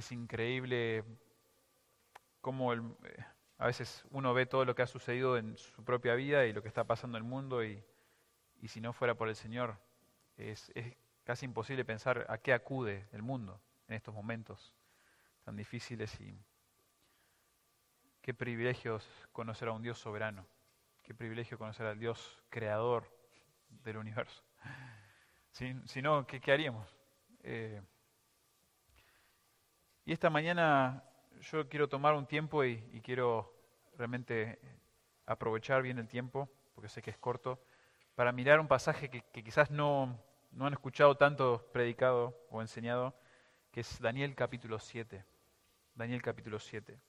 es increíble cómo eh, a veces uno ve todo lo que ha sucedido en su propia vida y lo que está pasando en el mundo y, y si no fuera por el Señor, es, es casi imposible pensar a qué acude el mundo en estos momentos tan difíciles y qué privilegio conocer a un Dios soberano, qué privilegio conocer al Dios creador del universo. Si, si no, ¿qué, qué haríamos? Eh, y esta mañana yo quiero tomar un tiempo y, quiero realmente aprovechar bien el tiempo, porque sé que es corto, para mirar un pasaje que, quizás no, no han escuchado tanto predicado o enseñado, que es Daniel capítulo 7. Daniel capítulo 7.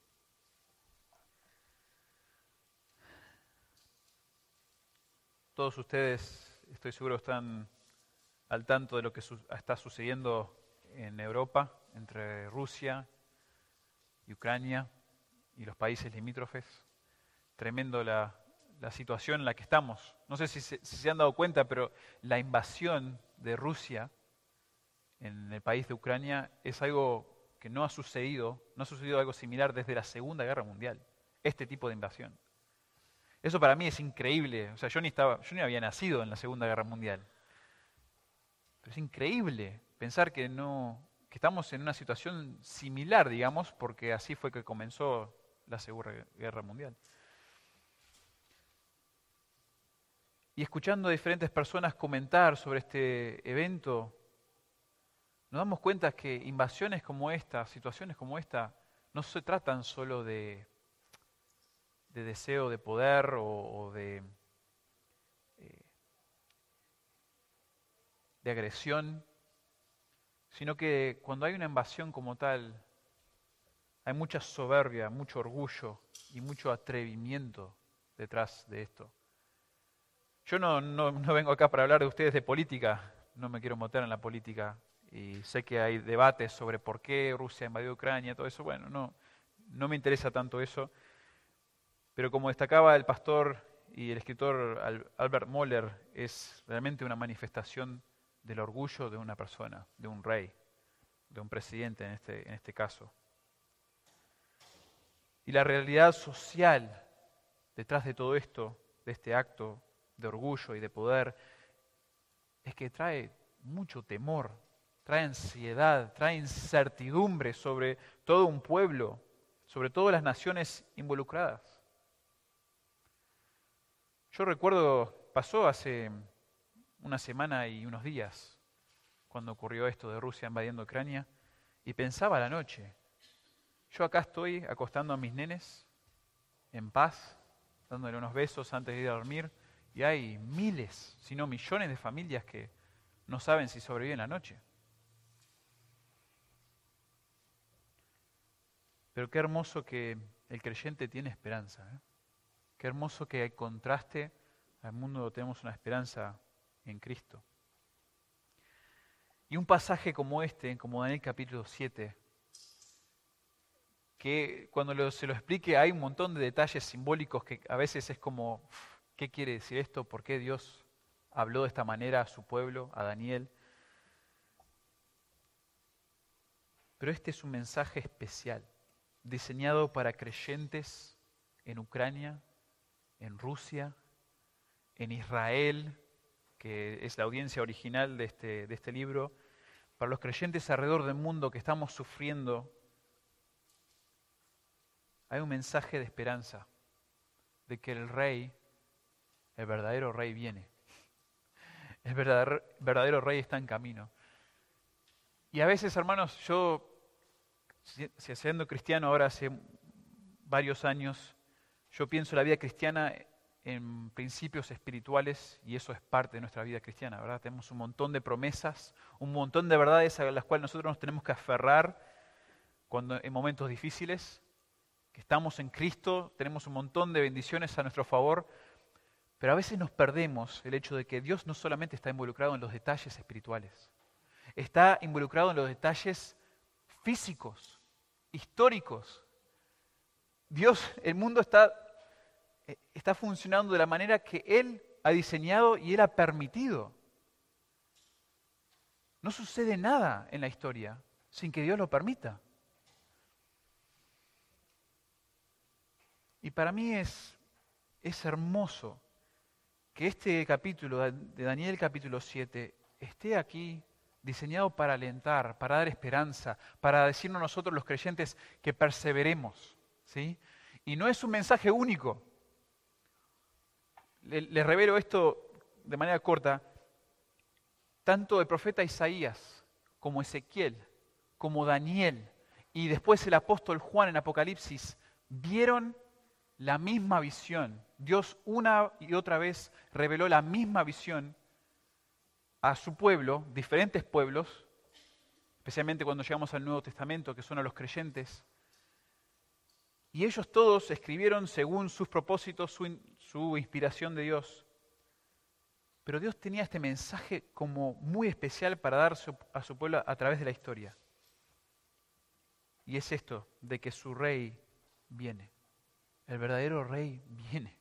Todos ustedes, estoy seguro, están al tanto de lo que está sucediendo en Europa, entre Rusia y Ucrania y los países limítrofes. Tremendo la, la situación en la que estamos. No sé si se, si se han dado cuenta, pero la invasión de Rusia en el país de Ucrania es algo que no ha sucedido, no ha sucedido algo similar desde la Segunda Guerra Mundial, este tipo de invasión. Eso para mí es increíble. O sea, yo ni, estaba, yo ni había nacido en la Segunda Guerra Mundial. Pero es increíble pensar que, no, que estamos en una situación similar, digamos, porque así fue que comenzó la Segunda Guerra Mundial. Y escuchando a diferentes personas comentar sobre este evento, nos damos cuenta que invasiones como esta, situaciones como esta, no se tratan solo de, de deseo de poder o, eh, de agresión, sino que cuando hay una invasión como tal, hay mucha soberbia, mucho orgullo y mucho atrevimiento detrás de esto. Yo no, no, no, vengo acá para hablar de ustedes de política, no me quiero meter en la política. Y sé que hay debates sobre por qué Rusia invadió Ucrania, todo eso, bueno, no, no me interesa tanto eso, pero como destacaba el pastor y el escritor Albert Moller, es realmente una manifestación del orgullo de una persona, de un rey, de un presidente en este, en este caso. Y la realidad social detrás de todo esto, de este acto de orgullo y de poder, es que trae mucho temor, trae ansiedad, trae incertidumbre sobre todo un pueblo, sobre todas las naciones involucradas. Yo recuerdo, pasó hace una semana y unos días, cuando ocurrió esto de Rusia invadiendo Ucrania, y pensaba la noche, yo acá estoy acostando a mis nenes en paz, dándole unos besos antes de ir a dormir, y hay miles, si no millones de familias que no saben si sobreviven la noche. Pero qué hermoso que el creyente tiene esperanza. ¿eh? Qué hermoso que hay contraste al mundo tenemos una esperanza en Cristo. Y un pasaje como este, como Daniel capítulo 7, que cuando se lo explique hay un montón de detalles simbólicos que a veces es como, ¿qué quiere decir esto? ¿Por qué Dios habló de esta manera a su pueblo, a Daniel? Pero este es un mensaje especial, diseñado para creyentes en Ucrania, en Rusia, en Israel, que es la audiencia original de este, de este libro, para los creyentes alrededor del mundo que estamos sufriendo, hay un mensaje de esperanza, de que el rey, el verdadero rey viene. El verdadero, verdadero rey está en camino. Y a veces, hermanos, yo, siendo cristiano ahora hace varios años, yo pienso la vida cristiana en principios espirituales y eso es parte de nuestra vida cristiana, ¿verdad? Tenemos un montón de promesas, un montón de verdades a las cuales nosotros nos tenemos que aferrar cuando en momentos difíciles, que estamos en Cristo, tenemos un montón de bendiciones a nuestro favor, pero a veces nos perdemos el hecho de que Dios no solamente está involucrado en los detalles espirituales, está involucrado en los detalles físicos, históricos, Dios, el mundo está, eh, está funcionando de la manera que Él ha diseñado y Él ha permitido. No sucede nada en la historia sin que Dios lo permita. Y para mí es, es hermoso que este capítulo de Daniel capítulo 7 esté aquí diseñado para alentar, para dar esperanza, para decirnos nosotros los creyentes que perseveremos, ¿sí? Y no es un mensaje único. Les revelo esto de manera corta. Tanto el profeta Isaías como Ezequiel, como Daniel y después el apóstol Juan en Apocalipsis vieron la misma visión. Dios una y otra vez reveló la misma visión a su pueblo, diferentes pueblos, especialmente cuando llegamos al Nuevo Testamento, que son a los creyentes. Y ellos todos escribieron según sus propósitos, su, inspiración de Dios. Pero Dios tenía este mensaje como muy especial para dar a su pueblo a través de la historia. Y es esto, de que su rey viene. El verdadero rey viene.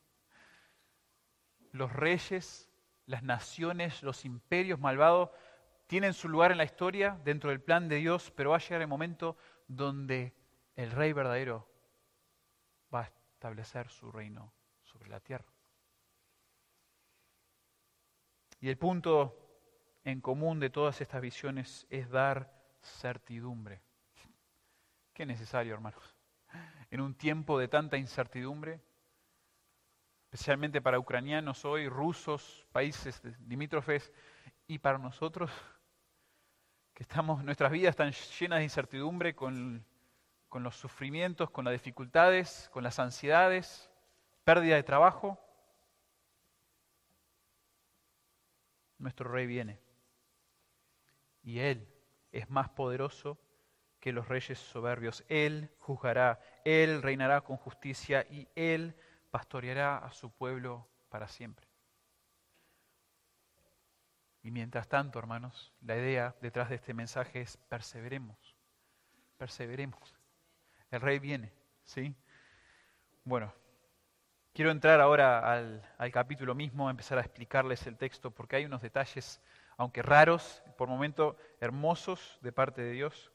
Los reyes las naciones, los imperios malvados tienen su lugar en la historia, dentro del plan de Dios, pero va a llegar el momento donde el rey verdadero va a establecer su reino la tierra. Y el punto en común de todas estas visiones es dar certidumbre. Qué necesario, hermanos. En un tiempo de tanta incertidumbre, especialmente para ucranianos hoy, rusos, países limítrofes, y para nosotros, que estamos, nuestras vidas están llenas de incertidumbre con, con los sufrimientos, con las dificultades, con las ansiedades, pérdida de trabajo. Nuestro rey viene. Y Él es más poderoso que los reyes soberbios. Él juzgará, Él reinará con justicia y Él pastoreará a su pueblo para siempre. Y mientras tanto, hermanos, la idea detrás de este mensaje es perseveremos, perseveremos. El rey viene, ¿sí? Bueno, quiero entrar ahora al, capítulo mismo, empezar a explicarles el texto, porque hay unos detalles, aunque raros, por momento hermosos de parte de Dios.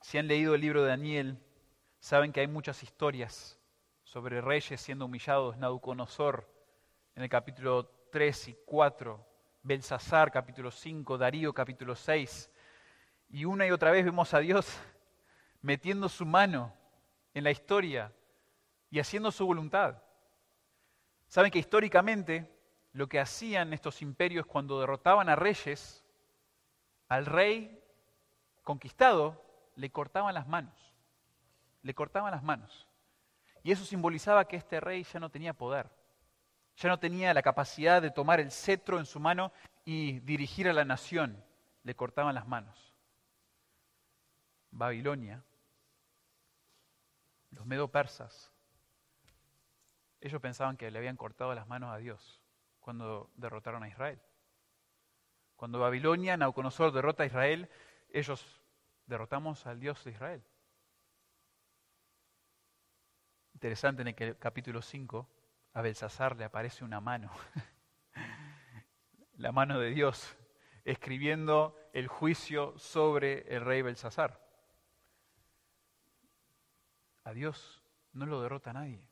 Si han leído el libro de Daniel, Saben que hay muchas historias sobre reyes siendo humillados, Nabucodonosor en el capítulo 3 y 4, Belsasar capítulo 5, Darío capítulo 6. Y una y otra vez vemos a Dios metiendo su mano en la historia y haciendo su voluntad. Saben que históricamente lo que hacían estos imperios cuando derrotaban a reyes, al rey conquistado le cortaban las manos le cortaban las manos. Y eso simbolizaba que este rey ya no tenía poder, ya no tenía la capacidad de tomar el cetro en su mano y dirigir a la nación. Le cortaban las manos. Babilonia, los medo-persas, ellos pensaban que le habían cortado las manos a Dios cuando derrotaron a Israel. Cuando Babilonia, Nauconosor derrota a Israel, ellos derrotamos al Dios de Israel. Interesante en el capítulo 5, a Belsasar le aparece una mano, la mano de Dios, escribiendo el juicio sobre el rey Belsasar. A Dios no lo derrota nadie.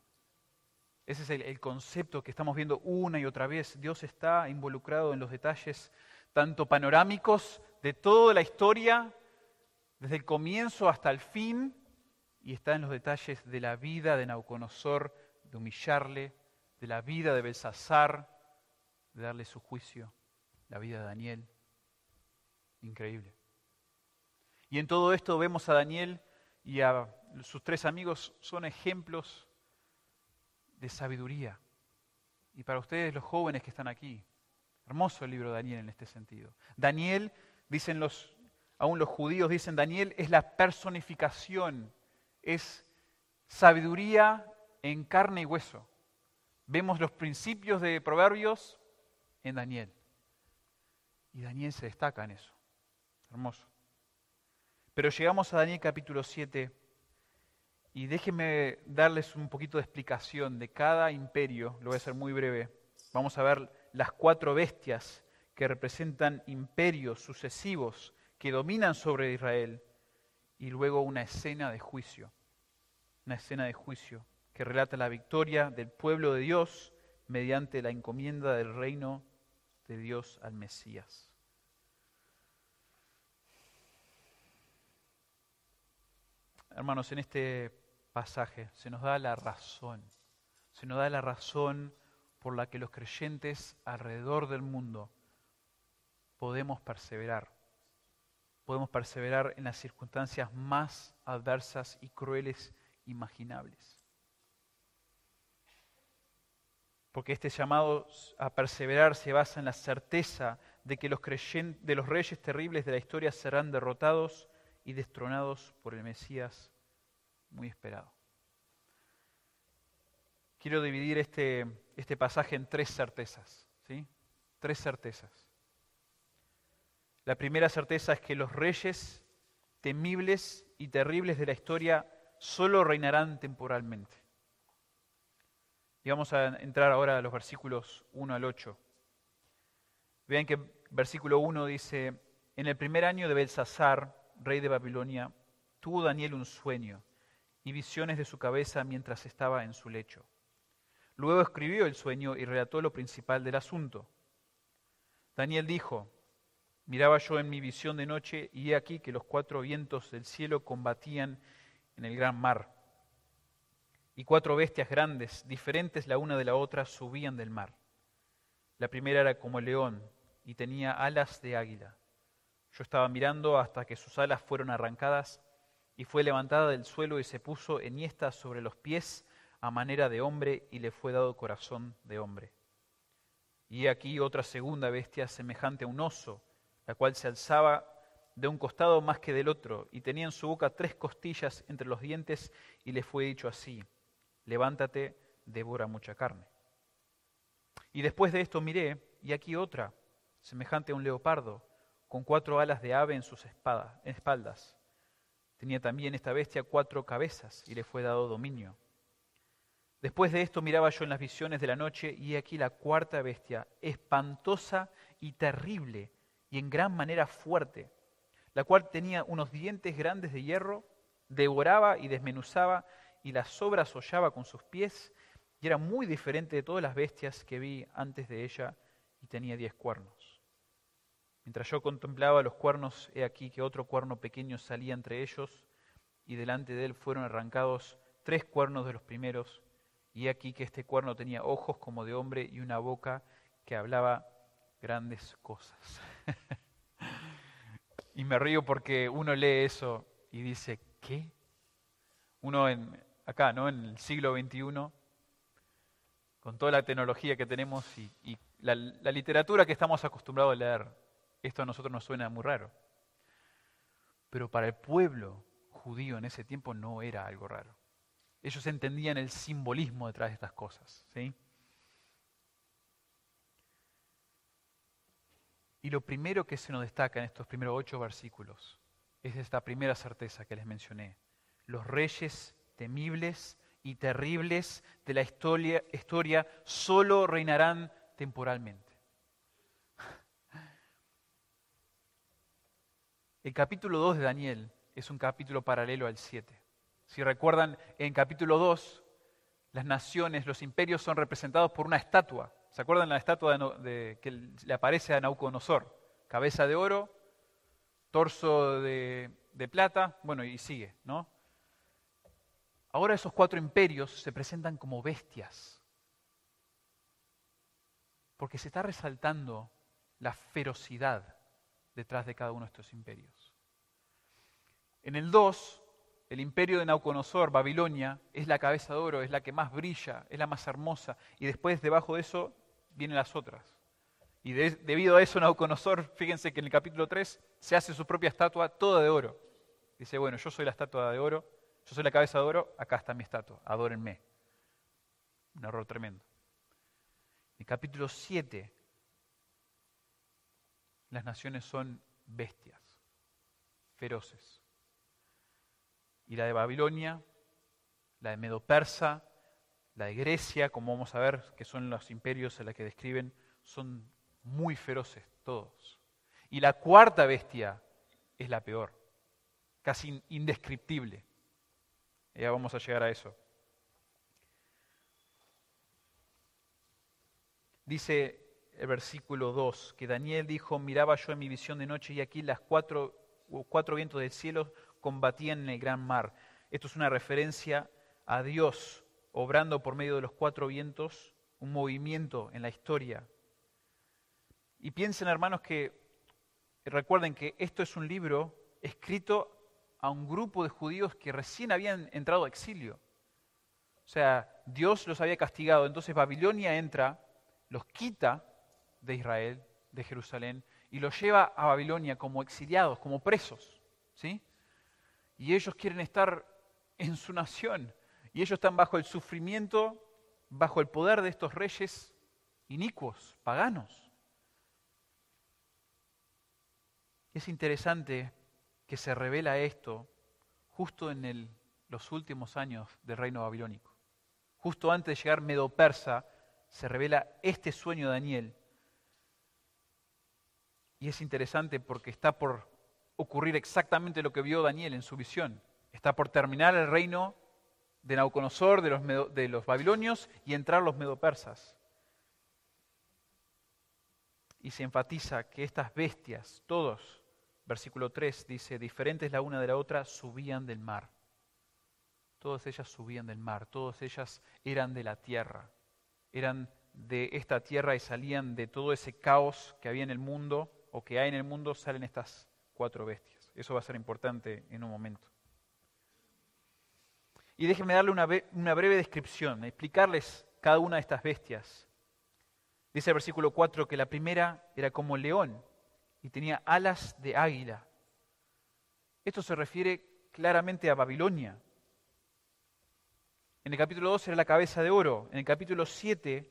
Ese es el, el, concepto que estamos viendo una y otra vez. Dios está involucrado en los detalles tanto panorámicos de toda la historia, desde el comienzo hasta el fin, y está en los detalles de la vida de Nauconosor, de humillarle, de la vida de Belsasar, de darle su juicio, la vida de Daniel. Increíble. Y en todo esto vemos a Daniel y a sus tres amigos son ejemplos de sabiduría. Y para ustedes los jóvenes que están aquí, hermoso el libro de Daniel en este sentido. Daniel, dicen los, aún los judíos dicen, Daniel es la personificación es sabiduría en carne y hueso. Vemos los principios de Proverbios en Daniel. Y Daniel se destaca en eso. Hermoso. Pero llegamos a Daniel capítulo 7 y déjenme darles un poquito de explicación de cada imperio, lo voy a hacer muy breve. Vamos a ver las cuatro bestias que representan imperios sucesivos que dominan sobre Israel y luego una escena de juicio. una escena de juicio que relata la victoria del pueblo de Dios mediante la encomienda del reino de Dios al Mesías. Hermanos, en este pasaje se nos da la razón, se nos da la razón por la que los creyentes alrededor del mundo podemos perseverar. Podemos perseverar en las circunstancias más adversas y crueles imaginables. Porque este llamado a perseverar se basa en la certeza de que los, los reyes terribles de la historia serán derrotados y destronados por el Mesías muy esperado. Quiero dividir este, este pasaje en tres certezas, ¿sí? Tres certezas. La primera certeza es que los reyes temibles y terribles de la historia solo reinarán temporalmente. Y vamos a entrar ahora a los versículos 1 al 8. Vean que versículo 1 dice, en el primer año de Belsasar, rey de Babilonia, tuvo Daniel un sueño y visiones de su cabeza mientras estaba en su lecho. Luego escribió el sueño y relató lo principal del asunto. Daniel dijo, miraba yo en mi visión de noche y he aquí que los cuatro vientos del cielo combatían en el gran mar. Y cuatro bestias grandes, diferentes la una de la otra, subían del mar. La primera era como león y tenía alas de águila. Yo estaba mirando hasta que sus alas fueron arrancadas y fue levantada del suelo y se puso enhiesta sobre los pies a manera de hombre y le fue dado corazón de hombre. Y aquí otra segunda bestia semejante a un oso, la cual se alzaba de un costado más que del otro, y tenía en su boca tres costillas entre los dientes, y le fue dicho así, levántate, devora mucha carne. Y después de esto miré, y aquí otra, semejante a un leopardo, con cuatro alas de ave en sus espaldas. Tenía también esta bestia cuatro cabezas, y le fue dado dominio Después de esto miraba yo en las visiones de la noche y aquí la cuarta bestia, espantosa y terrible y en gran manera fuerte, la cual tenía unos dientes grandes de hierro, devoraba y desmenuzaba y las sobras hollaba con sus pies y era muy diferente de todas las bestias que vi antes de ella y tenía diez cuernos. Mientras yo contemplaba los cuernos, he aquí que otro cuerno pequeño salía entre ellos y delante de él fueron arrancados tres cuernos de los primeros y aquí que este cuerno tenía ojos como de hombre y una boca que hablaba grandes cosas. y me río porque uno lee eso y dice, ¿qué? Uno en, acá, ¿no? En el siglo XXI, con toda la tecnología que tenemos y, la literatura que estamos acostumbrados a leer, esto a nosotros nos suena muy raro. Pero para el pueblo judío en ese tiempo no era algo raro. Ellos entendían el simbolismo detrás de estas cosas. ¿sí? Y lo primero que se nos destaca en estos primeros ocho versículos es esta primera certeza que les mencioné. Los reyes temibles y terribles de la historia, historia solo reinarán temporalmente. El capítulo 2 de Daniel es un capítulo paralelo al 7. Si recuerdan, en capítulo 2, las naciones, los imperios son representados por una estatua. ¿Se acuerdan la estatua de, que le aparece a Nauconosor? Cabeza de oro, torso de, de plata, bueno, y sigue, ¿no? Ahora esos cuatro imperios se presentan como bestias, porque se está resaltando la ferocidad detrás de cada uno de estos imperios. En el 2 el imperio de Nauconosor, Babilonia, es la cabeza de oro, es la que más brilla, es la más hermosa. Y después, debajo de eso, vienen las otras. Y debido a eso, Nauconosor, fíjense que en el capítulo 3 se hace su propia estatua toda de oro. Dice, bueno, yo soy la estatua de oro, yo soy la cabeza de oro, acá está mi estatua, adórenme. Un error tremendo. En el capítulo 7, las naciones son bestias, feroces y la de Babilonia, la de Medo-Persa, la de Grecia, como vamos a ver, que son los imperios en los que describen, son muy feroces todos. Y la cuarta bestia es la peor, casi indescriptible. Ya vamos a llegar a eso. Dice el versículo 2, que Daniel dijo, miraba yo en mi visión de noche y aquí las cuatro, cuatro vientos del cielo combatían en el gran mar. Esto es una referencia a Dios obrando por medio de los cuatro vientos un movimiento en la historia. Y piensen, hermanos, que recuerden que esto es un libro escrito a un grupo de judíos que recién habían entrado a exilio. O sea, Dios los había castigado, entonces Babilonia entra, los quita de Israel, de Jerusalén, y los lleva a Babilonia como exiliados, como presos. ¿sí? Y ellos quieren estar en su nación, y ellos están bajo el sufrimiento, bajo el poder de estos reyes inicuos, paganos. Es interesante que se revela esto justo en los últimos años del reino babilónico. Justo antes de llegar Medo-Persa, se revela este sueño de Daniel. Y es interesante porque está por ocurrir exactamente lo que vio Daniel en su visión. Está por terminar el reino de Nauconosor, de los, de los babilonios, y entrar los medopersas. Y se enfatiza que estas bestias, todos, versículo 3 dice, diferentes la una de la otra, subían del mar. Todas ellas subían del mar, todas ellas eran de la tierra, eran de esta tierra y salían de todo ese caos que había en el mundo o que hay en el mundo, salen estas cuatro bestias. Eso va a ser importante en un momento. Y déjenme darle una, breve descripción, explicarles cada una de estas bestias. Dice el versículo 4 que la primera era como león, y tenía alas de águila. Esto se refiere claramente a Babilonia. En el capítulo 2 era la cabeza de oro. En el capítulo 7,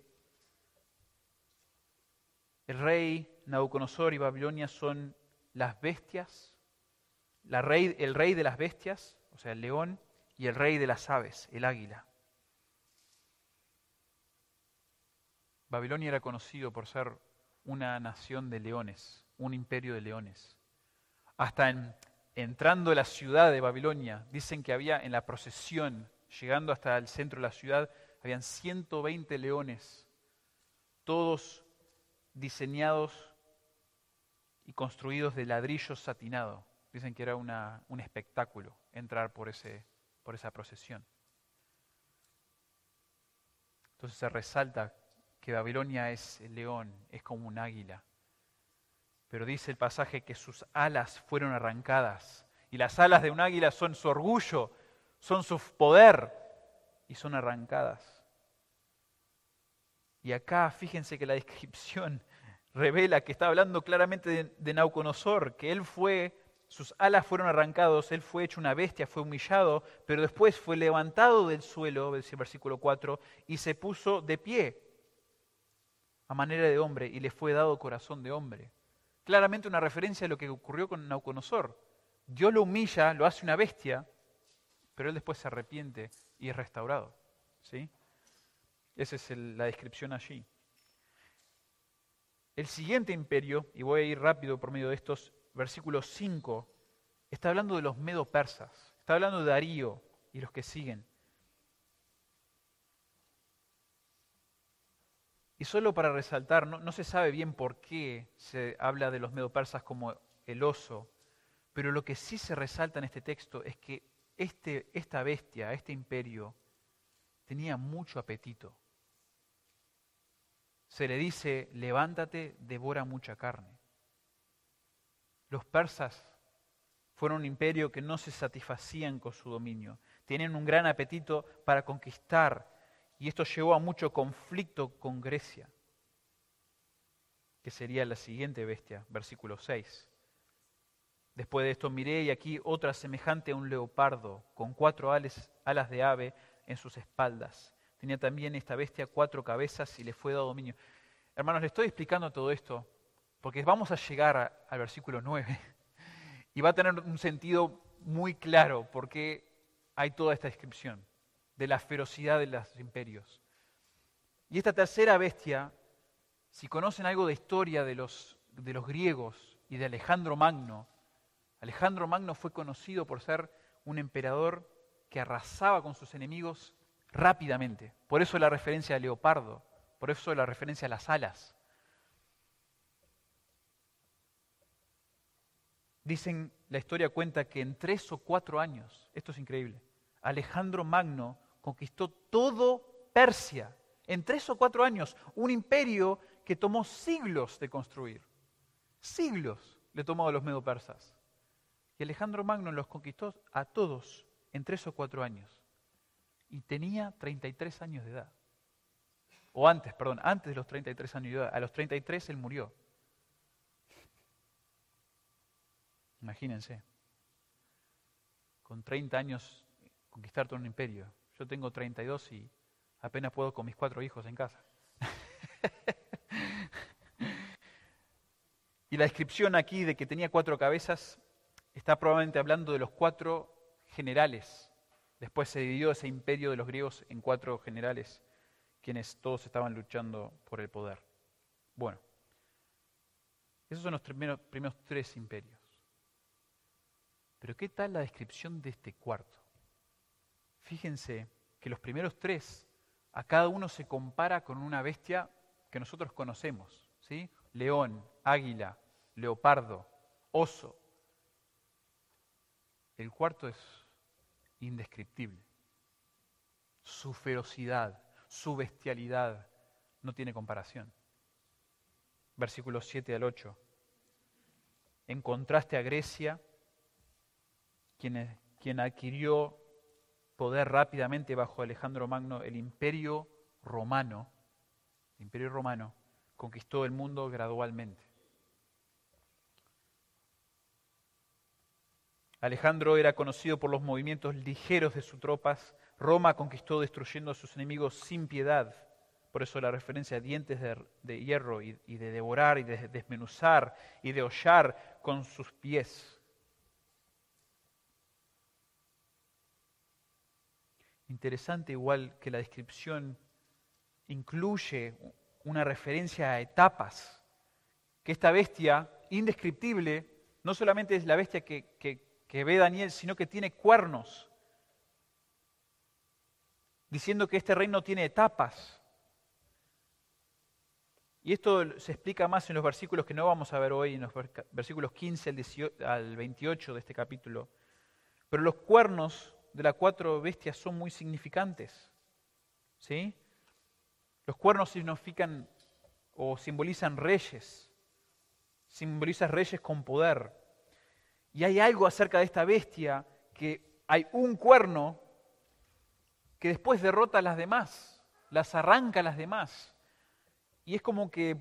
el rey Nabucodonosor y Babilonia son las bestias, el rey de las bestias, o sea, el león, y el rey de las aves, el águila. Babilonia era conocido por ser una nación de leones un imperio de leones. Hasta en, entrando a la ciudad de Babilonia, dicen que había en la procesión, llegando hasta el centro de la ciudad, habían 120 leones, todos diseñados y construidos de ladrillo satinado. Dicen que era una, un espectáculo entrar por, ese, por esa procesión. Entonces se resalta que Babilonia es el león, es como un águila. Pero dice el pasaje que sus alas fueron arrancadas. Y las alas de un águila son su orgullo, son su poder y son arrancadas. Y acá fíjense que la descripción revela que está hablando claramente de, de Nauconosor, que él fue, sus alas fueron arrancados, él fue hecho una bestia, fue humillado, pero después fue levantado del suelo, dice el versículo 4, y se puso de pie a manera de hombre y le fue dado corazón de hombre claramente una referencia a lo que ocurrió con Nauconosor. Dios lo humilla, lo hace una bestia, pero él después se arrepiente y es restaurado. ¿sí? Esa es la descripción allí. El siguiente imperio, y voy a ir rápido por medio de estos, versículos 5, está hablando de los medo-persas, está hablando de Darío y los que siguen. Y solo para resaltar, no, se sabe bien por qué se habla de los medopersas como el oso, pero lo que sí se resalta en este texto es que este, esta bestia, este imperio, tenía mucho apetito. Se le dice, levántate, devora mucha carne. Los persas fueron un imperio que no se satisfacían con su dominio. Tienen un gran apetito para conquistar y esto llevó a mucho conflicto con Grecia, que sería la siguiente bestia, versículo 6. Después de esto miré y aquí otra semejante a un leopardo, con cuatro alas, alas de ave en sus espaldas. Tenía también esta bestia cuatro cabezas y le fue dado dominio. Hermanos, le estoy explicando todo esto porque vamos a llegar al versículo 9 y va a tener un sentido muy claro porque hay toda esta descripción de la ferocidad de los imperios. Y esta tercera bestia, si conocen algo de historia de los, de los griegos y de Alejandro Magno, Alejandro Magno fue conocido por ser un emperador que arrasaba con sus enemigos rápidamente. Por eso la referencia al leopardo, por eso la referencia a las alas. Dicen, la historia cuenta que en tres o cuatro años, esto es increíble, Alejandro Magno conquistó todo Persia. En tres o cuatro años, un imperio que tomó siglos de construir. Siglos le tomó a los medo-persas. Y Alejandro Magno los conquistó a todos en tres o cuatro años. Y tenía 33 años de edad. O antes, perdón, antes de los 33 años de edad. A los 33 él murió. Imagínense. Con 30 años conquistar todo un imperio. Yo tengo 32 y apenas puedo con mis cuatro hijos en casa. y la descripción aquí de que tenía cuatro cabezas está probablemente hablando de los cuatro generales. Después se dividió ese imperio de los griegos en cuatro generales, quienes todos estaban luchando por el poder. Bueno, esos son los primeros, tres imperios. Pero ¿qué tal la descripción de este cuarto? Fíjense que los primeros tres, a cada uno se compara con una bestia que nosotros conocemos, ¿sí? León, águila, leopardo, oso. El cuarto es indescriptible. Su ferocidad, su bestialidad no tiene comparación. Versículos 7 al 8. En contraste a Grecia, quien, quien adquirió poder rápidamente bajo Alejandro Magno, el imperio romano, el imperio romano conquistó el mundo gradualmente. Alejandro era conocido por los movimientos ligeros de sus tropas. Roma conquistó destruyendo a sus enemigos sin piedad. Por eso la referencia a dientes de, hierro y, de devorar y de desmenuzar y de hollar con sus pies. Interesante igual que la descripción incluye una referencia a etapas, que esta bestia indescriptible no solamente es la bestia que, que ve Daniel, sino que tiene cuernos, diciendo que este reino tiene etapas. Y esto se explica más en los versículos que no vamos a ver hoy, en los versículos 15 al 28 de este capítulo. Pero los cuernos de las cuatro bestias son muy significantes. ¿sí? Los cuernos significan o simbolizan reyes, simbolizan reyes con poder. Y hay algo acerca de esta bestia que hay un cuerno que después derrota a las demás, las arranca a las demás. Y es como que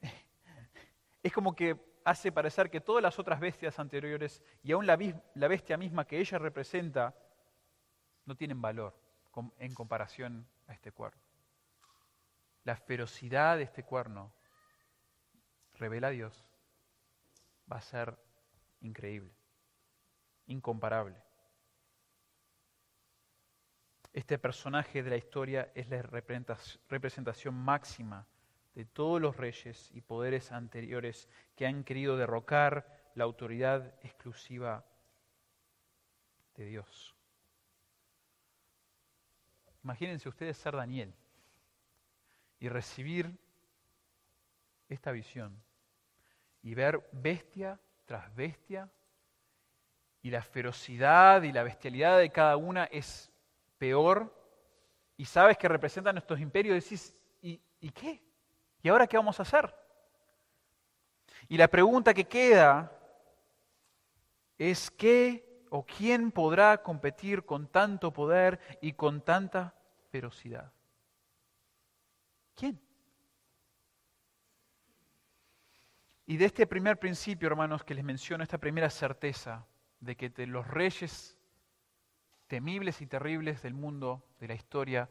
es como que hace parecer que todas las otras bestias anteriores y aún la, la bestia misma que ella representa no tienen valor en comparación a este cuerno. La ferocidad de este cuerno revela a Dios. Va a ser increíble, incomparable. Este personaje de la historia es la representación máxima de todos los reyes y poderes anteriores que han querido derrocar la autoridad exclusiva de Dios. Imagínense ustedes ser Daniel y recibir esta visión y ver bestia tras bestia y la ferocidad y la bestialidad de cada una es peor y sabes que representan nuestros imperios decís, ¿y, ¿y qué? ¿Y ahora qué vamos a hacer? Y la pregunta que queda es ¿qué o quién podrá competir con tanto poder y con tanta ferocidad? ¿Quién? Y de este primer principio, hermanos, que les menciono, esta primera certeza de que los reyes temibles y terribles del mundo, de la historia,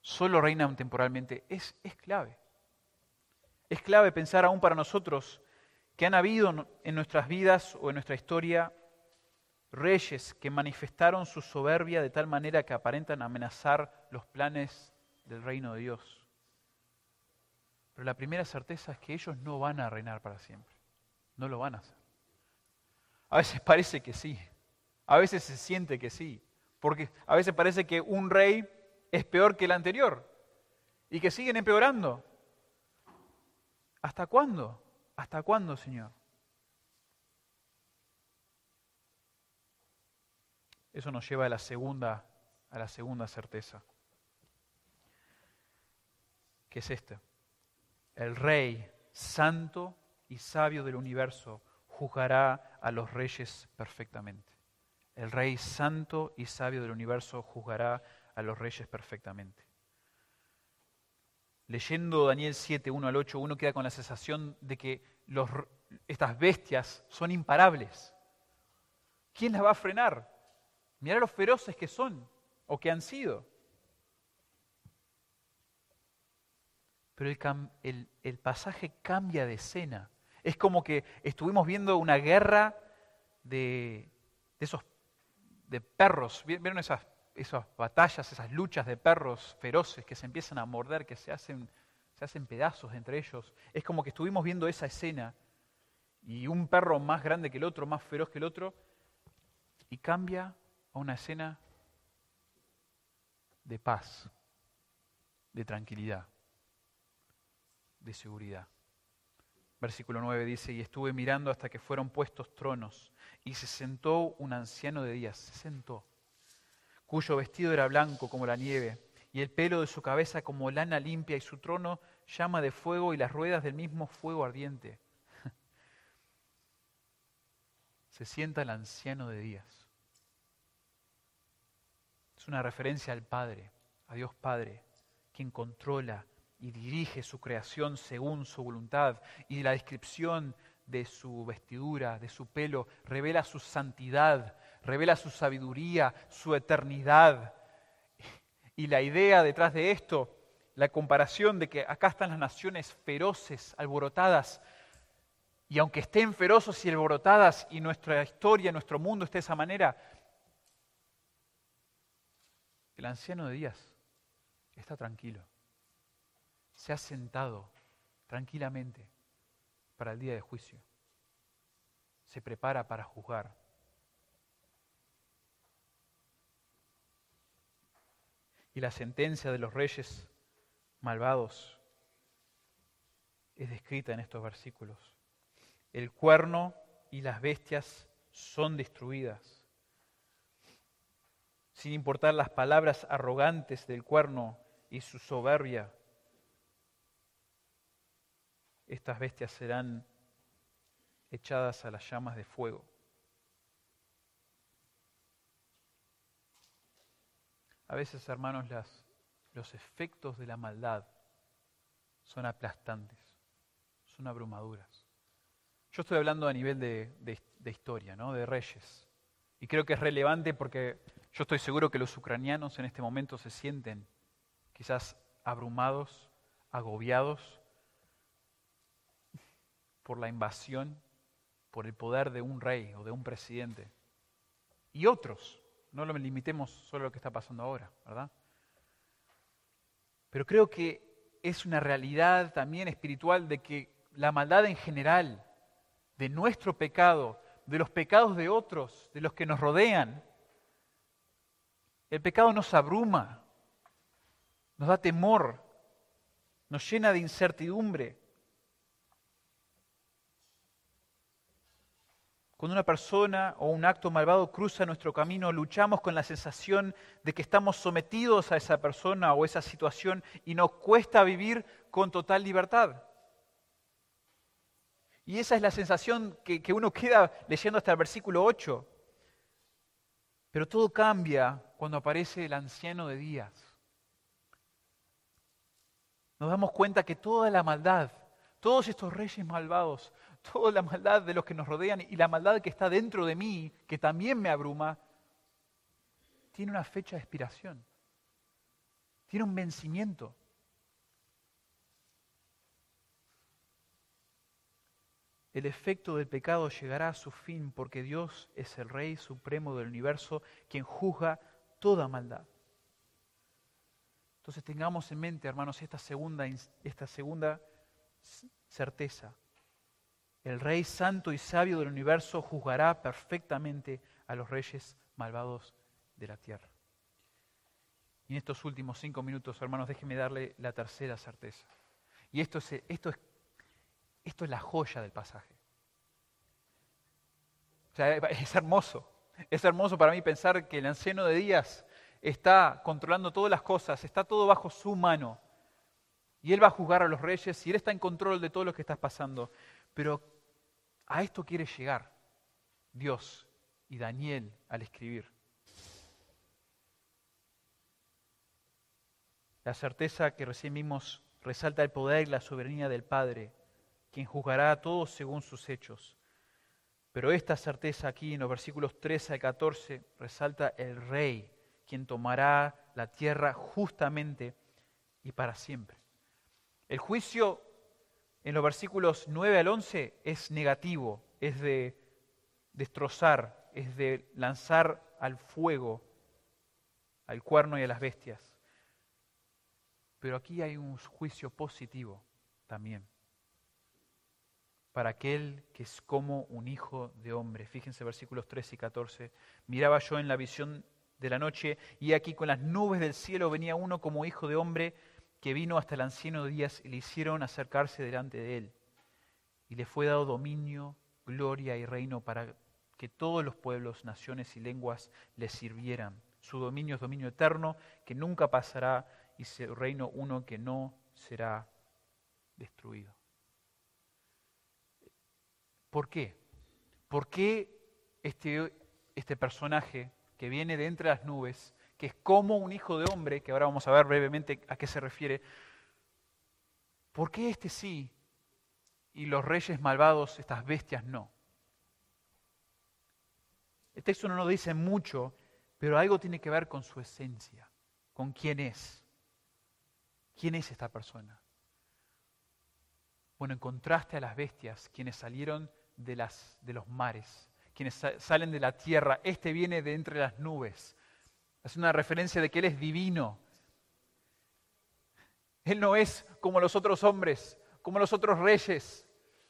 solo reinan temporalmente, es, es clave. Es clave pensar aún para nosotros que han habido en nuestras vidas o en nuestra historia reyes que manifestaron su soberbia de tal manera que aparentan amenazar los planes del reino de Dios. Pero la primera certeza es que ellos no van a reinar para siempre. No lo van a hacer. A veces parece que sí. A veces se siente que sí. Porque a veces parece que un rey es peor que el anterior y que siguen empeorando. ¿Hasta cuándo? ¿Hasta cuándo, Señor? Eso nos lleva a la segunda, a la segunda certeza, que es esta. El Rey santo y sabio del universo juzgará a los reyes perfectamente. El Rey santo y sabio del universo juzgará a los reyes perfectamente. Leyendo Daniel 7, 1 al 8, uno queda con la sensación de que estas bestias son imparables. ¿Quién las va a frenar? Mira los feroces que son o que han sido. Pero el, pasaje cambia de escena. Es como que estuvimos viendo una guerra de, esos perros. ¿Vieron esas batallas, esas luchas de perros feroces que se empiezan a morder, que se hacen pedazos entre ellos. Es como que estuvimos viendo esa escena y un perro más grande que el otro, más feroz que el otro, y cambia a una escena de paz, de tranquilidad, de seguridad. Versículo 9 dice, y estuve mirando hasta que fueron puestos tronos, y se sentó un anciano de días, se sentó cuyo vestido era blanco como la nieve, y el pelo de su cabeza como lana limpia, y su trono llama de fuego y las ruedas del mismo fuego ardiente. Se sienta el anciano de días. Es una referencia al Padre, a Dios Padre, quien controla y dirige su creación según su voluntad. Y la descripción de su vestidura, de su pelo, revela su santidad, revela su sabiduría, su eternidad. Y la idea detrás de esto, la comparación de que acá están las naciones feroces, alborotadas, y aunque estén feroces y alborotadas y nuestra historia, nuestro mundo esté de esa manera, el anciano de días está tranquilo, se ha sentado tranquilamente para el día de juicio, se prepara para juzgar y la sentencia de los reyes malvados es descrita en estos versículos. El cuerno y las bestias son destruidas. Sin importar las palabras arrogantes del cuerno y su soberbia, estas bestias serán echadas a las llamas de fuego. A veces, hermanos, los efectos de la maldad son aplastantes, son abrumaduras. Yo estoy hablando a nivel de, de historia, ¿no? de reyes. Y creo que es relevante porque yo estoy seguro que los ucranianos en este momento se sienten quizás abrumados, agobiados por la invasión, por el poder de un rey o de un presidente. Y otros no lo limitemos solo a lo que está pasando ahora, ¿verdad? Pero creo que es una realidad también espiritual de que la maldad en general, de nuestro pecado, de los pecados de otros, de los que nos rodean, el pecado nos abruma, nos da temor, nos llena de incertidumbre. Cuando una persona o un acto malvado cruza nuestro camino, luchamos con la sensación de que estamos sometidos a esa persona o esa situación y nos cuesta vivir con total libertad. Y esa es la sensación que, que uno queda leyendo hasta el versículo 8. Pero todo cambia cuando aparece el anciano de días. Nos damos cuenta que toda la maldad, todos estos reyes malvados, toda la maldad de los que nos rodean y la maldad que está dentro de mí, que también me abruma, tiene una fecha de expiración, tiene un vencimiento. El efecto del pecado llegará a su fin porque Dios es el Rey Supremo del universo quien juzga toda maldad. Entonces tengamos en mente, hermanos, esta segunda, esta segunda certeza. El Rey Santo y Sabio del universo juzgará perfectamente a los reyes malvados de la tierra. Y en estos últimos cinco minutos, hermanos, déjenme darle la tercera certeza. Y esto es, esto es, esto es la joya del pasaje. O sea, es hermoso. Es hermoso para mí pensar que el anciano de días está controlando todas las cosas, está todo bajo su mano. Y él va a juzgar a los reyes y él está en control de todo lo que está pasando. Pero a esto quiere llegar Dios y Daniel al escribir. La certeza que recién vimos resalta el poder y la soberanía del Padre, quien juzgará a todos según sus hechos. Pero esta certeza aquí en los versículos 13 al 14 resalta el Rey, quien tomará la tierra justamente y para siempre. El juicio en los versículos 9 al 11 es negativo, es de destrozar, es de lanzar al fuego, al cuerno y a las bestias. Pero aquí hay un juicio positivo también para aquel que es como un hijo de hombre. Fíjense versículos 13 y 14. Miraba yo en la visión de la noche y aquí con las nubes del cielo venía uno como hijo de hombre que vino hasta el anciano de días y le hicieron acercarse delante de él. Y le fue dado dominio, gloria y reino para que todos los pueblos, naciones y lenguas le sirvieran. Su dominio es dominio eterno que nunca pasará y su reino uno que no será destruido. ¿Por qué? ¿Por qué este, este personaje que viene de entre las nubes, que es como un hijo de hombre, que ahora vamos a ver brevemente a qué se refiere, ¿por qué este sí y los reyes malvados, estas bestias, no? El texto no nos dice mucho, pero algo tiene que ver con su esencia, con quién es. ¿Quién es esta persona? Bueno, en contraste a las bestias, quienes salieron de, los mares, quienes salen de la tierra. Este viene de entre las nubes. Es una referencia de que Él es divino. Él no es como los otros hombres, como los otros reyes,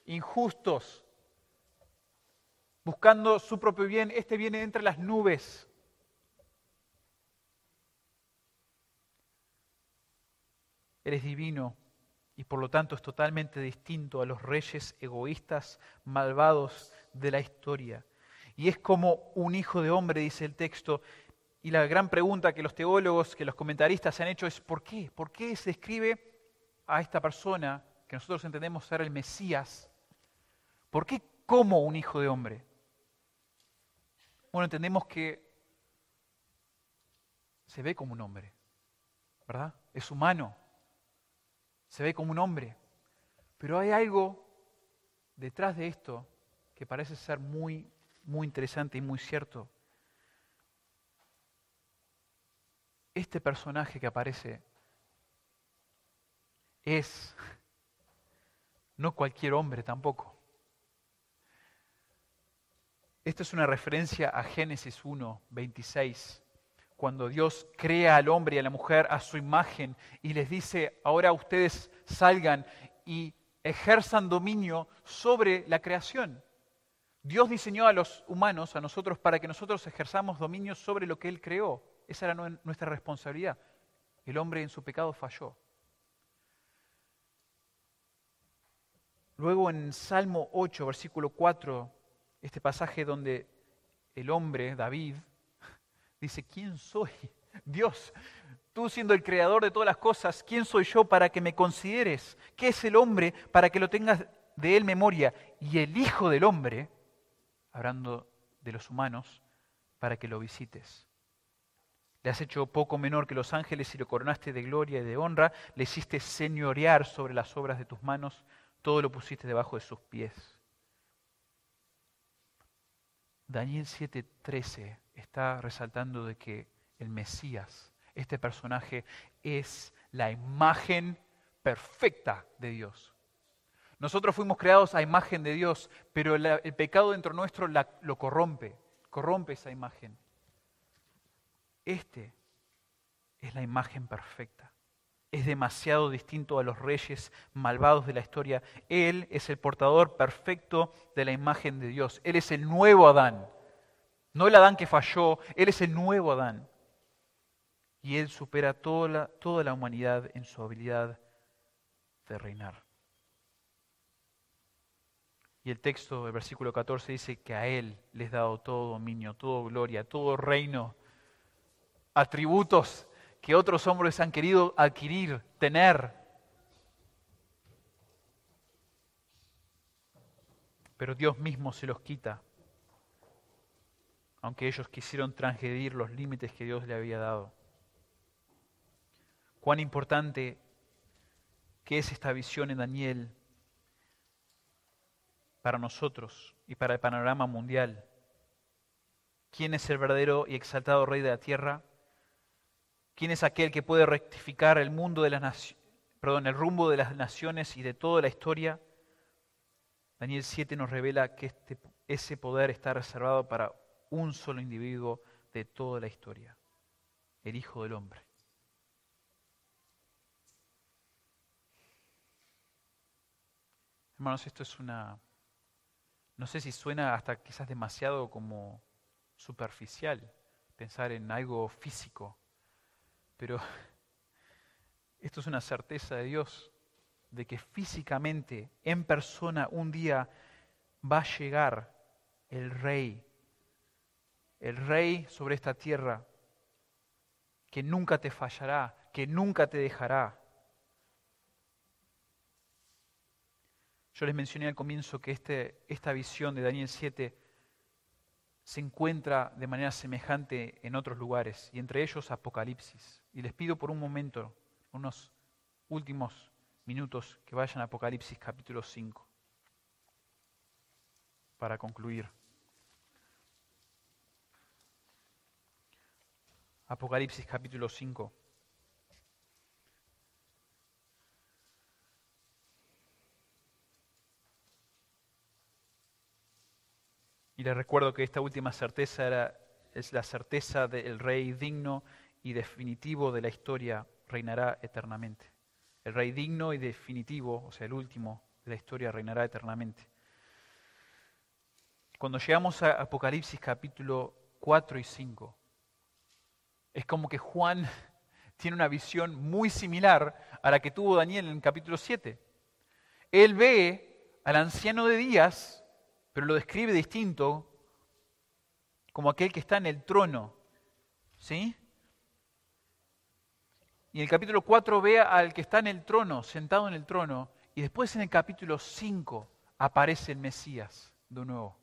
injustos, buscando su propio bien. Este viene entre las nubes. Él es divino, y por lo tanto es totalmente distinto a los reyes egoístas, malvados de la historia. Y es como un hijo de hombre, dice el texto. Y la gran pregunta que los teólogos, que los comentaristas han hecho es ¿por qué? ¿Por qué se escribe a esta persona que nosotros entendemos ser el Mesías? ¿Por qué como un hijo de hombre? Bueno, entendemos que se ve como un hombre, ¿verdad? Es humano, se ve como un hombre. Pero hay algo detrás de esto que parece ser muy, muy interesante y muy cierto. Este personaje que aparece es no cualquier hombre tampoco. Esta es una referencia a Génesis 1, 26 cuando Dios crea al hombre y a la mujer a su imagen y les dice, ahora ustedes salgan y ejerzan dominio sobre la creación. Dios diseñó a los humanos, a nosotros, para que nosotros ejerzamos dominio sobre lo que Él creó. Esa era nuestra responsabilidad. El hombre en su pecado falló. Luego en Salmo 8, versículo 4, este pasaje donde el hombre, David, Dice, ¿quién soy? Dios, tú siendo el creador de todas las cosas, ¿quién soy yo para que me consideres? ¿Qué es el hombre para que lo tengas de él memoria? Y el Hijo del Hombre, hablando de los humanos, para que lo visites. Le has hecho poco menor que los ángeles y lo coronaste de gloria y de honra, le hiciste señorear sobre las obras de tus manos, todo lo pusiste debajo de sus pies. Daniel 7:13 está resaltando de que el Mesías, este personaje, es la imagen perfecta de Dios. Nosotros fuimos creados a imagen de Dios, pero el pecado dentro nuestro lo corrompe, corrompe esa imagen. Este es la imagen perfecta. Es demasiado distinto a los reyes malvados de la historia. Él es el portador perfecto de la imagen de Dios. Él es el nuevo Adán No el Adán que falló, Él es el nuevo Adán. Y Él supera toda la, toda la humanidad en su habilidad de reinar. Y el texto del versículo 14 dice que a Él les dado todo dominio, todo gloria, todo reino, atributos que otros hombres han querido adquirir, tener. Pero Dios mismo se los quita, aunque ellos quisieron transgredir los límites que Dios le había dado. Cuán importante que es esta visión en Daniel para nosotros y para el panorama mundial. ¿Quién es el verdadero y exaltado Rey de la tierra? ¿Quién es aquel que puede rectificar el mundo de el rumbo de las naciones y de toda la historia? Daniel 7 nos revela que este, ese poder está reservado para un solo individuo de toda la historia, el Hijo del Hombre. Hermanos, esto es una no sé si suena hasta quizás demasiado como superficial pensar en algo físico, pero esto es una certeza de Dios, de que físicamente, en persona, un día va a llegar el rey, el rey sobre esta tierra, que nunca te fallará, que nunca te dejará, Yo les mencioné al comienzo que este, esta visión de Daniel 7 se encuentra de manera semejante en otros lugares, y entre ellos Apocalipsis. Y les pido por un momento, unos últimos minutos, que vayan a Apocalipsis capítulo 5, para concluir. Apocalipsis capítulo 5. Y les recuerdo que esta última certeza es la certeza del rey digno y definitivo de la historia, reinará eternamente. El rey digno y definitivo, o sea, el último de la historia, reinará eternamente. Cuando llegamos a Apocalipsis capítulo 4 y 5, es como que Juan tiene una visión muy similar a la que tuvo Daniel en el capítulo 7. Él ve al anciano de días pero lo describe distinto como aquel que está en el trono. ¿Sí? Y en el capítulo 4 ve al que está en el trono, sentado en el trono, y después en el capítulo 5 aparece el Mesías de nuevo.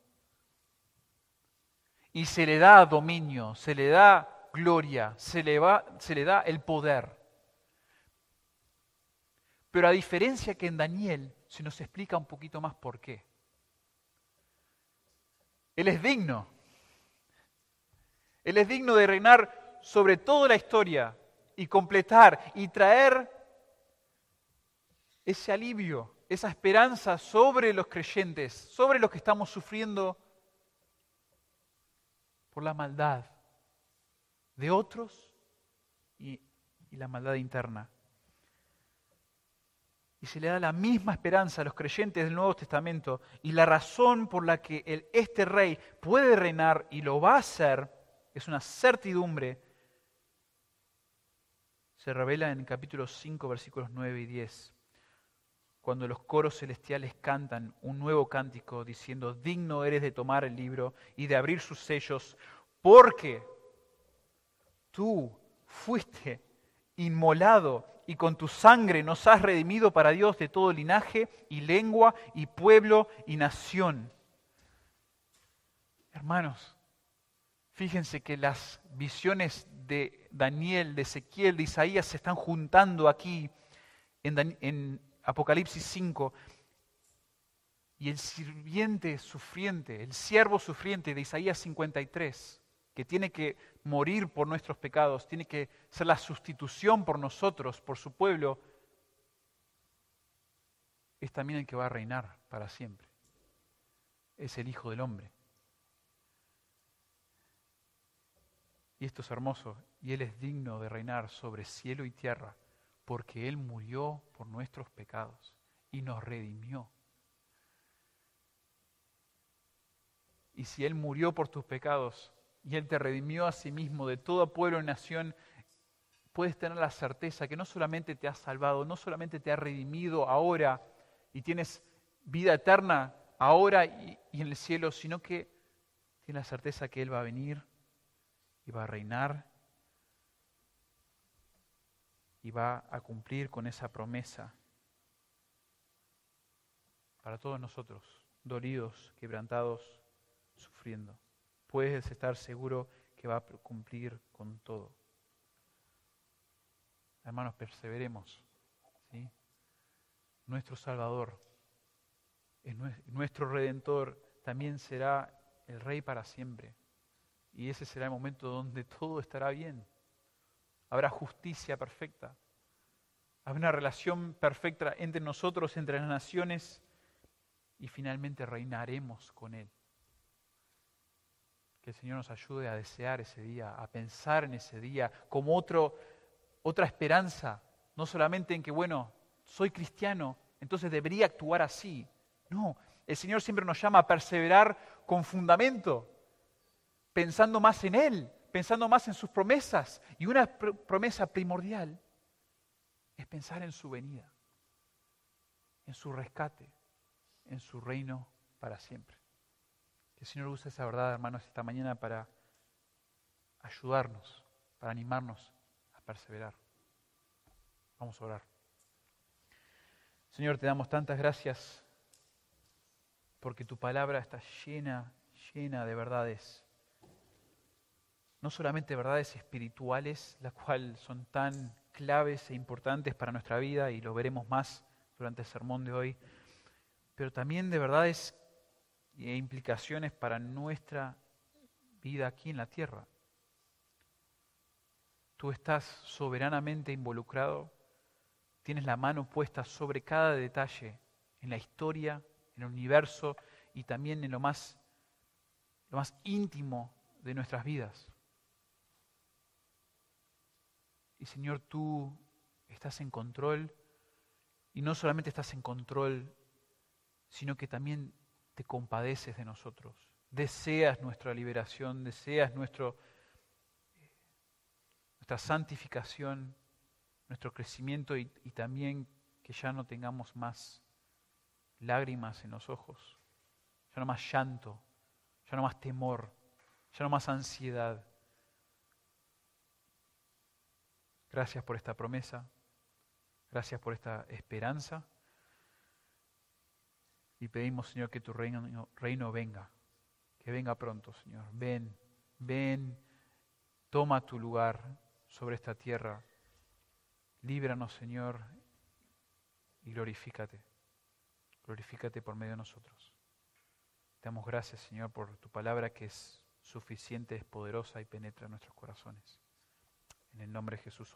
Y se le da dominio, se le da gloria, se le, va, se le da el poder. Pero a diferencia que en Daniel, se nos explica un poquito más por qué. Él es digno. Él es digno de reinar sobre toda la historia y completar y traer ese alivio, esa esperanza sobre los creyentes, sobre los que estamos sufriendo por la maldad de otros y, la maldad interna y se le da la misma esperanza a los creyentes del Nuevo Testamento y la razón por la que este rey puede reinar y lo va a hacer es una certidumbre. Se revela en el capítulo 5, versículos 9 y 10, cuando los coros celestiales cantan un nuevo cántico diciendo, digno eres de tomar el libro y de abrir sus sellos, porque tú fuiste inmolado y con tu sangre nos has redimido para Dios de todo linaje y lengua y pueblo y nación. Hermanos, fíjense que las visiones de Daniel, de Ezequiel, de Isaías se están juntando aquí en, en Apocalipsis 5. Y el sirviente sufriente, el siervo sufriente de Isaías 53, que tiene que morir por nuestros pecados, tiene que ser la sustitución por nosotros, por su pueblo, es también el que va a reinar para siempre. Es el Hijo del Hombre. Y esto es hermoso, y Él es digno de reinar sobre cielo y tierra, porque Él murió por nuestros pecados y nos redimió. Y si Él murió por tus pecados, y Él te redimió a sí mismo de todo pueblo y nación, puedes tener la certeza que no solamente te ha salvado, no solamente te ha redimido ahora y tienes vida eterna ahora y, en el cielo, sino que tienes la certeza que Él va a venir y va a reinar y va a cumplir con esa promesa para todos nosotros, dolidos, quebrantados, sufriendo. Puedes estar seguro que va a cumplir con todo. Hermanos, perseveremos. ¿sí? Nuestro Salvador, nuestro Redentor, también será el Rey para siempre. Y ese será el momento donde todo estará bien. Habrá justicia perfecta. Habrá una relación perfecta entre nosotros, entre las naciones y finalmente reinaremos con Él. Que el Señor nos ayude a desear ese día, a pensar en ese día como otro, otra esperanza, no solamente en que, bueno, soy cristiano, entonces debería actuar así. No, el Señor siempre nos llama a perseverar con fundamento, pensando más en Él, pensando más en sus promesas. Y una promesa primordial es pensar en su venida, en su rescate, en su reino para siempre. Que el Señor use esa verdad, hermanos, esta mañana para ayudarnos, para animarnos a perseverar. Vamos a orar. Señor, te damos tantas gracias porque tu palabra está llena, llena de verdades. No solamente verdades espirituales, las cuales son tan claves e importantes para nuestra vida y lo veremos más durante el sermón de hoy, pero también de verdades e implicaciones para nuestra vida aquí en la tierra. Tú estás soberanamente involucrado, tienes la mano puesta sobre cada detalle en la historia, en el universo y también en lo más, lo más íntimo de nuestras vidas. Y Señor, tú estás en control y no solamente estás en control sino que también te compadeces de nosotros. Deseas nuestra liberación, deseas nuestra santificación, nuestro crecimiento y también que ya no tengamos más lágrimas en los ojos, ya no más llanto, ya no más temor, ya no más ansiedad. Gracias por esta promesa, gracias por esta esperanza. Y pedimos, Señor, que tu reino, reino venga, que venga pronto, Señor. Ven, ven, toma tu lugar sobre esta tierra. Líbranos, Señor, y glorifícate. Glorifícate por medio de nosotros. Te damos gracias, Señor, por tu palabra que es suficiente, es poderosa y penetra en nuestros corazones. En el nombre de Jesús oramos.